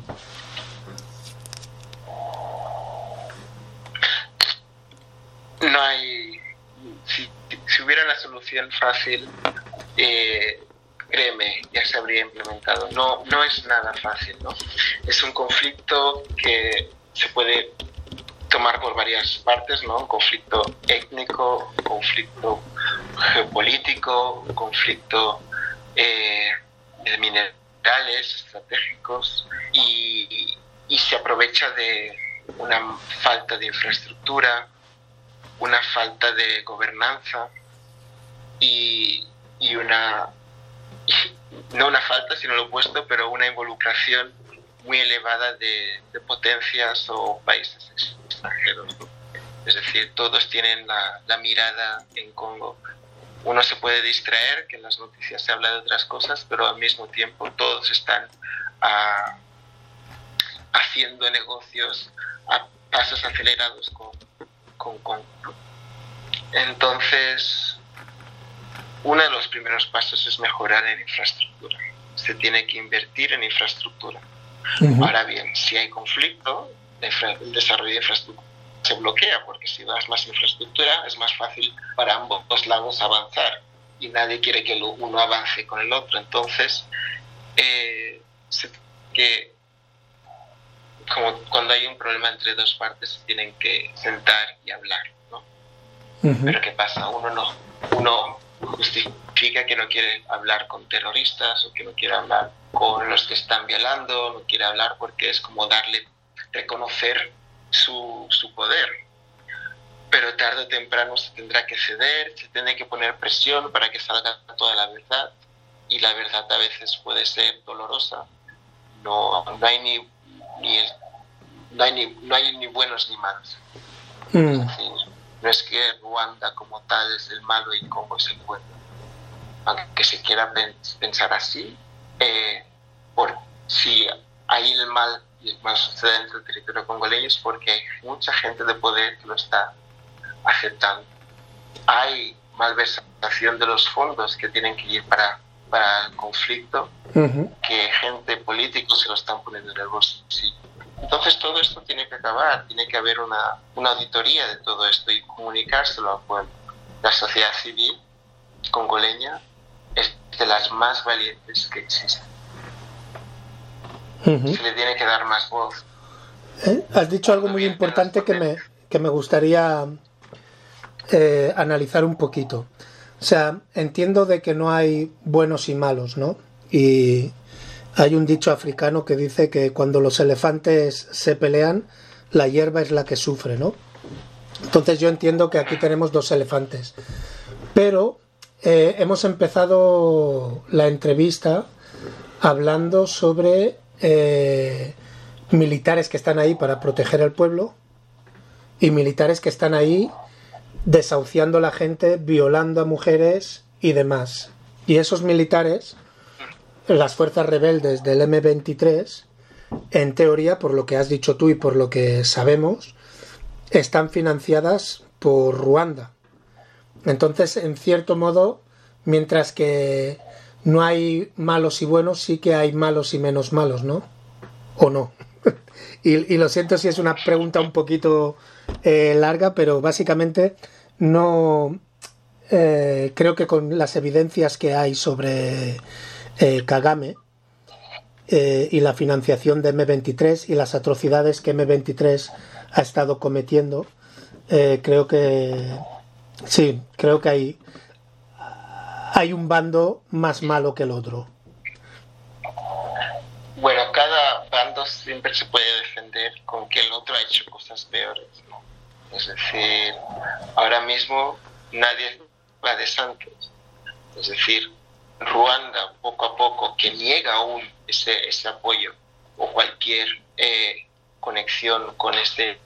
No hay. Si, si hubiera una solución fácil, eh, créeme, ya se habría implementado. No, no es nada fácil, ¿no? Es un conflicto que se puede tomar por varias partes, ¿no? Un conflicto étnico, conflicto geopolítico, conflicto eh, de minerales estratégicos y, y se aprovecha de una falta de infraestructura, una falta de gobernanza y, y una, no una falta, sino lo opuesto, pero una involucración muy elevada de, potencias o países extranjeros. Es decir, todos tienen la, mirada en Congo. Uno se puede distraer, que en las noticias se habla de otras cosas, pero al mismo tiempo todos están ah, haciendo negocios a pasos acelerados con, con Congo. Entonces, uno de los primeros pasos es mejorar en infraestructura. Se tiene que invertir en infraestructura. Ahora bien, si hay conflicto, el desarrollo de infraestructura se bloquea, porque si das más infraestructura es más fácil para ambos lados avanzar y nadie quiere que uno avance con el otro. Entonces, eh, se- que como cuando hay un problema entre dos partes, se tienen que sentar y hablar, ¿no? Pero ¿qué pasa? Uno no, uno justifica que no quiere hablar con terroristas o que no quiere hablar con los que están violando, no quiere hablar porque es como darle, reconocer su, su poder. Pero tarde o temprano se tendrá que ceder, se tiene que poner presión para que salga toda la verdad y la verdad a veces puede ser dolorosa. No, no hay ni, ni el- no hay ni, no hay ni buenos ni malos. Mm, no es que Ruanda como tal es el malo y Congo es el bueno. Aunque se quiera pen- pensar así, eh, por si hay el mal y el mal sucede dentro del territorio congoleño es porque hay mucha gente de poder que lo está aceptando. Hay malversación de los fondos que tienen que ir para, para el conflicto que gente políticos se lo están poniendo en el bolsillo. Entonces todo esto tiene que acabar, tiene que haber una, una auditoría de todo esto y comunicárselo al pueblo. La sociedad civil congoleña es de las más valientes que existen. Se le tiene que dar más voz. ¿Eh? Has dicho algo muy importante que me, que me gustaría eh, analizar un poquito. O sea, entiendo de que no hay buenos y malos, ¿no? Y hay un dicho africano que dice que cuando los elefantes se pelean, la hierba es la que sufre, ¿no? Entonces yo entiendo que aquí tenemos dos elefantes. Pero eh, hemos empezado la entrevista hablando sobre eh, militares que están ahí para proteger al pueblo y militares que están ahí desahuciando a la gente, violando a mujeres y demás. Y esos militares, las fuerzas rebeldes del M23, en teoría, por lo que has dicho tú y por lo que sabemos, están financiadas por Ruanda. Entonces, en cierto modo, mientras que no hay malos y buenos, sí que hay malos y menos malos, ¿no? ¿O no? y, lo siento si es una pregunta un poquito eh, larga, pero básicamente no eh, creo que con las evidencias que hay sobre eh, Kagame eh, y la financiación de M23 y las atrocidades que M23 ha estado cometiendo, eh, creo que sí, creo que hay hay un bando más malo que el otro. Bueno, cada bando siempre se puede defender con que el otro ha hecho cosas peores. Es decir, ahora mismo nadie va de santos. Es decir, Ruanda poco a poco, que niega aún ese, ese apoyo o cualquier eh, conexión con este,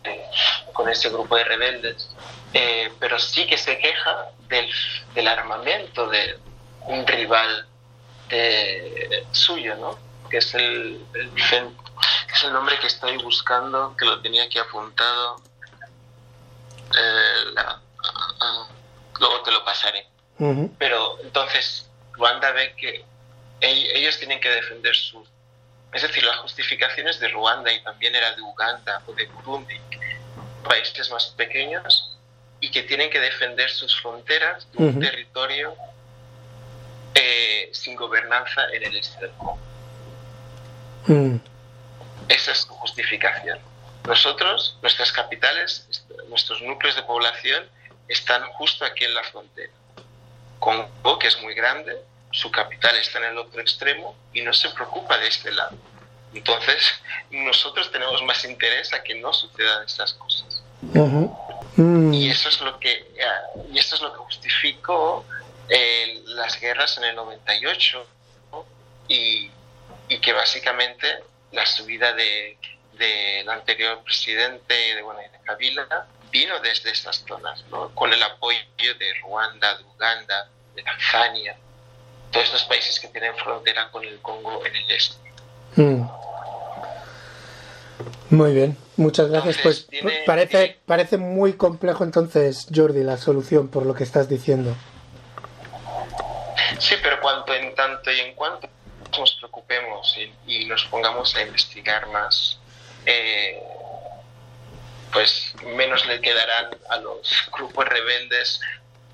con este grupo de rebeldes, eh, pero sí que se queja del, del armamento de un rival de- suyo, ¿no? Que es el, el es el nombre que estoy buscando, que lo tenía aquí apuntado. Eh, la- luego te lo pasaré. Pero entonces Ruanda ve que ell- ellos tienen que defender su... Es decir, las justificaciones de Ruanda y también era de Uganda o de Burundi, países más pequeños, y que tienen que defender sus fronteras de un territorio eh, sin gobernanza en el este del Congo. Mm, Esa es su justificación. Nosotros, nuestras capitales, est- nuestros núcleos de población están justo aquí en la frontera. Congo, que es muy grande, su capital está en el otro extremo y no se preocupa de este lado. Entonces, nosotros tenemos más interés a que no sucedan estas cosas. Mm, Y eso es lo que, eh, y eso es lo que justificó eh, las guerras en el 98 ¿no? y, y que básicamente la subida de del anterior presidente de, bueno, de Kabila vino desde estas zonas, ¿no? con el apoyo de Ruanda, de Uganda, de Tanzania, todos estos países que tienen frontera con el Congo en el este. Mm. Muy bien, muchas gracias. Entonces, Pues tiene- parece, tiene- parece muy complejo entonces, Jordi, la solución por lo que estás diciendo. Sí, pero cuanto en tanto y en cuanto nos preocupemos y, y nos pongamos a investigar más, eh, pues menos le quedarán a los grupos rebeldes,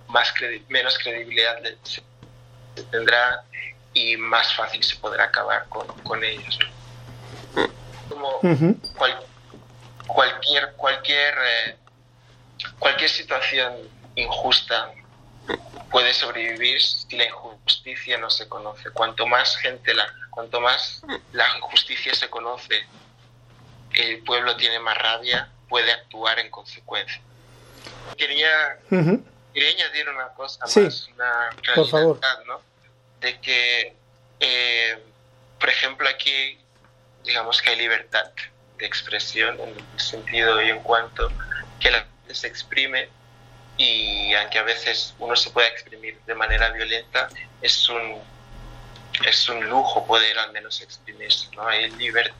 más credi- menos credibilidad le- se tendrá y más fácil se podrá acabar con, con ellos. ¿no? Como cual- cualquier cualquier eh, cualquier situación injusta puede sobrevivir si la injusticia no se conoce cuanto más gente la cuanto más la injusticia se conoce el pueblo tiene más rabia puede actuar en consecuencia quería. Quería añadir una cosa Sí, más una por favor. realidad, ¿no? de que eh, por ejemplo aquí digamos que hay libertad de expresión en el sentido y en cuanto que la gente se exprime y aunque a veces uno se pueda exprimir de manera violenta es un es un lujo poder al menos exprimirse no hay libertad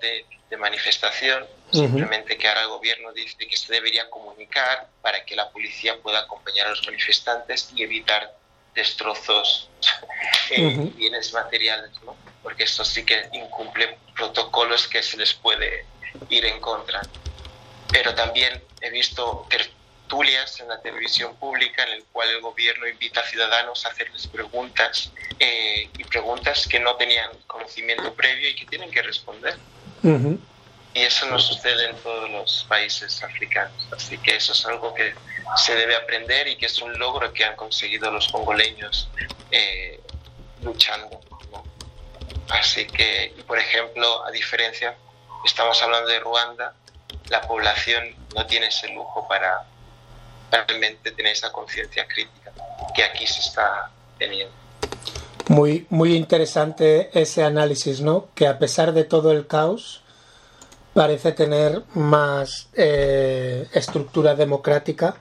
de, de manifestación Ujú. simplemente que ahora el gobierno dice que se debería comunicar para que la policía pueda acompañar a los manifestantes y evitar destrozos eh, Ujú. bienes materiales, ¿no? Porque eso sí que incumple protocolos que se les puede ir en contra. Pero también he visto tertulias en la televisión pública en el cual el gobierno invita a ciudadanos a hacerles preguntas eh, y preguntas que no tenían conocimiento previo y que tienen que responder. Ujú. Y eso no sucede en todos los países africanos. Así que eso es algo que se debe aprender y que es un logro que han conseguido los congoleños eh, luchando. ¿no? Así que, por ejemplo, a diferencia, estamos hablando de Ruanda, la población no tiene ese lujo para realmente tener esa conciencia crítica que aquí se está teniendo. Muy, muy interesante ese análisis, ¿no? Que a pesar de todo el caos, parece tener más eh, estructura democrática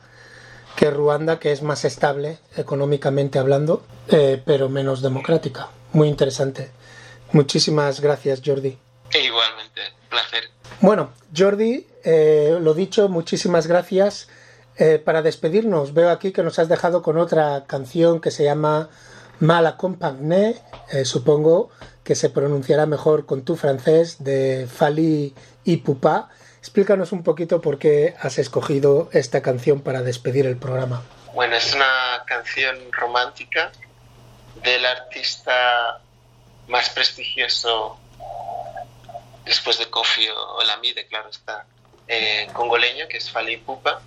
que Ruanda, que es más estable económicamente hablando, eh, pero menos democrática. Muy interesante. Muchísimas gracias, Jordi. E igualmente, placer. Bueno, Jordi, eh, lo dicho, muchísimas gracias. Eh, para despedirnos, veo aquí que nos has dejado con otra canción que se llama Mal accompagné, eh, supongo que se pronunciará mejor con tu francés, de Fali y Pupa. Explícanos un poquito por qué has escogido esta canción para despedir el programa. Bueno, es una canción romántica del artista más prestigioso después de Kofi Olamide, claro está, eh, congoleño, que es Fali Ipupa.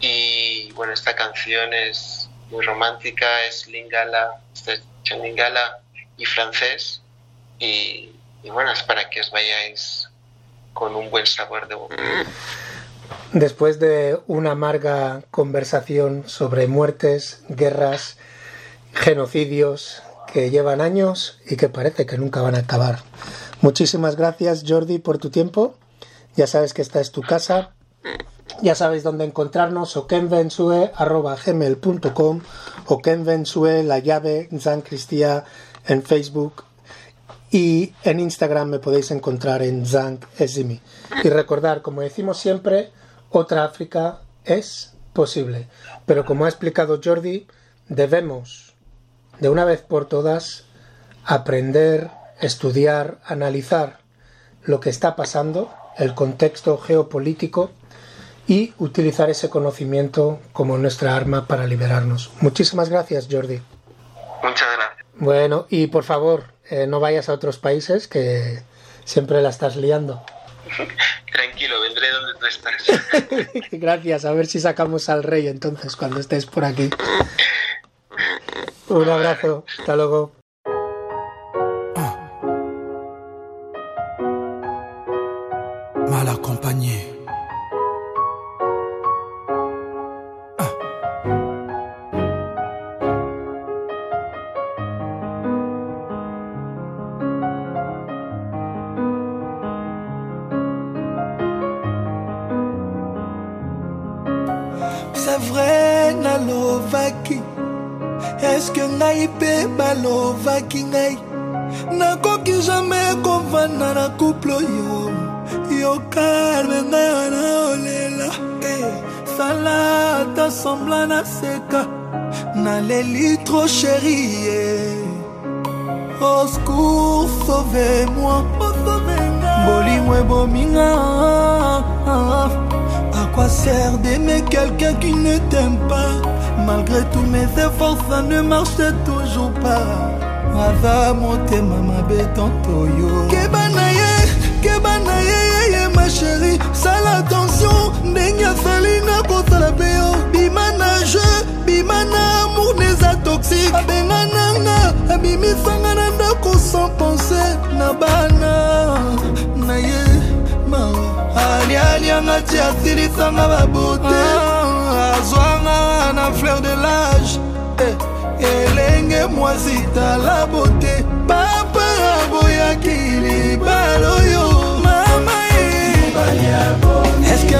Y bueno, esta canción es muy romántica, es lingala, está hecha en lingala y francés. Y, y bueno, es para que os vayáis con un buen sabor de boca. Después de una amarga conversación sobre muertes, guerras, genocidios que llevan años y que parece que nunca van a acabar. Muchísimas gracias Jordi por tu tiempo. Ya sabes que esta es tu casa. Ya sabéis dónde encontrarnos, okenvensue.gmail.com o kenvensue, la llave, San Cristia en Facebook y en Instagram me podéis encontrar en Ezimi. Y recordar, como decimos siempre, otra África es posible. Pero como ha explicado Jordi, debemos, de una vez por todas, aprender, estudiar, analizar lo que está pasando, el contexto geopolítico y utilizar ese conocimiento como nuestra arma para liberarnos. Muchísimas gracias, Jordi. Muchas gracias. Bueno, y por favor, eh, no vayas a otros países que siempre la estás liando. Tranquilo, vendré donde tú estás. Gracias, a ver si sacamos al rey entonces cuando estés por aquí. Un abrazo, hasta luego. mal quelqu'un qui ne t'aime pas. Malgré tous mes efforts, ça ne marche toujours pas. Aza motema mabe tontoyo kebana ye kebana ye ye ye ma chéri sala attention ndenge asali nakosala mpe yo bima na jeu bima na amour neza toxique. Abengananga abimisanga na ndako sans penser. Na bana na ye mawa alialianga ti asilisanga babote azwanga na fleur de lage eh, elenge mwasi tala bote papa aboyaki libala oyo. Mama ye. Eske